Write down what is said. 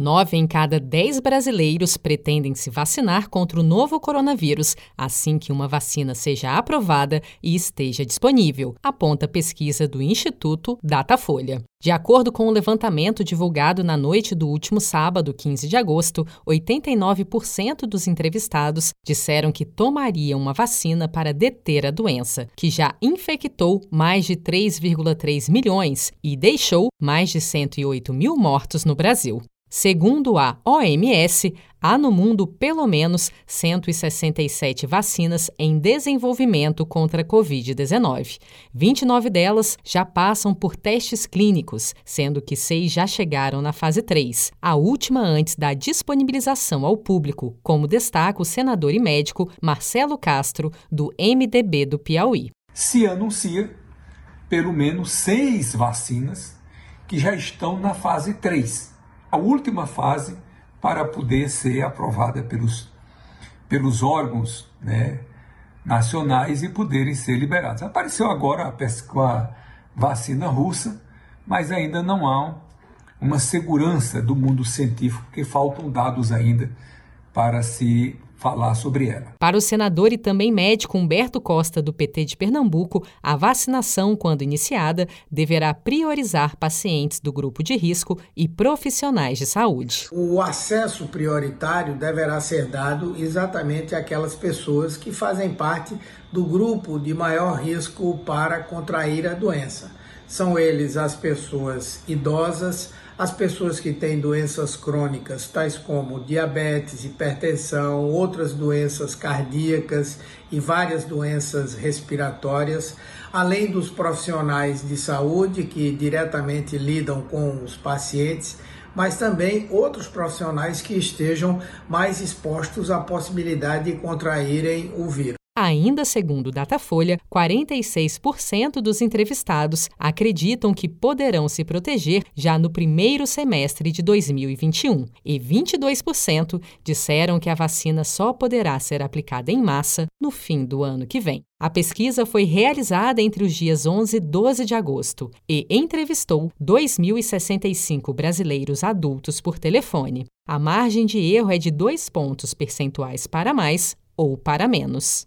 Nove em cada dez brasileiros pretendem se vacinar contra o novo coronavírus assim que uma vacina seja aprovada e esteja disponível, aponta pesquisa do Instituto Datafolha. De acordo com o levantamento divulgado na noite do último sábado, 15 de agosto, 89% dos entrevistados disseram que tomariam uma vacina para deter a doença, que já infectou mais de 3,3 milhões e deixou mais de 108 mil mortos no Brasil. Segundo a OMS, há no mundo pelo menos 167 vacinas em desenvolvimento contra a Covid-19. 29 delas já passam por testes clínicos, sendo que seis já chegaram na fase 3, a última antes da disponibilização ao público, como destaca o senador e médico Marcelo Castro, do MDB do Piauí. Se anuncia pelo menos seis vacinas que já estão na fase 3 a última fase para poder ser aprovada pelos, pelos órgãos né, nacionais e poderem ser liberados. Apareceu agora a, a vacina russa, mas ainda não há uma segurança do mundo científico, porque faltam dados ainda para se falar sobre ela. Para o senador e também médico Humberto Costa, do PT de Pernambuco, a vacinação, quando iniciada, deverá priorizar pacientes do grupo de risco e profissionais de saúde. O acesso prioritário deverá ser dado exatamente àquelas pessoas que fazem parte do grupo de maior risco para contrair a doença. São eles as pessoas idosas, as pessoas que têm doenças crônicas, tais como diabetes, hipertensão, outras doenças cardíacas e várias doenças respiratórias, além dos profissionais de saúde que diretamente lidam com os pacientes, mas também outros profissionais que estejam mais expostos à possibilidade de contraírem o vírus. Ainda segundo Datafolha, 46% dos entrevistados acreditam que poderão se proteger já no primeiro semestre de 2021 e 22% disseram que a vacina só poderá ser aplicada em massa no fim do ano que vem. A pesquisa foi realizada entre os dias 11 e 12 de agosto e entrevistou 2.065 brasileiros adultos por telefone. A margem de erro é de dois pontos percentuais para mais ou para menos.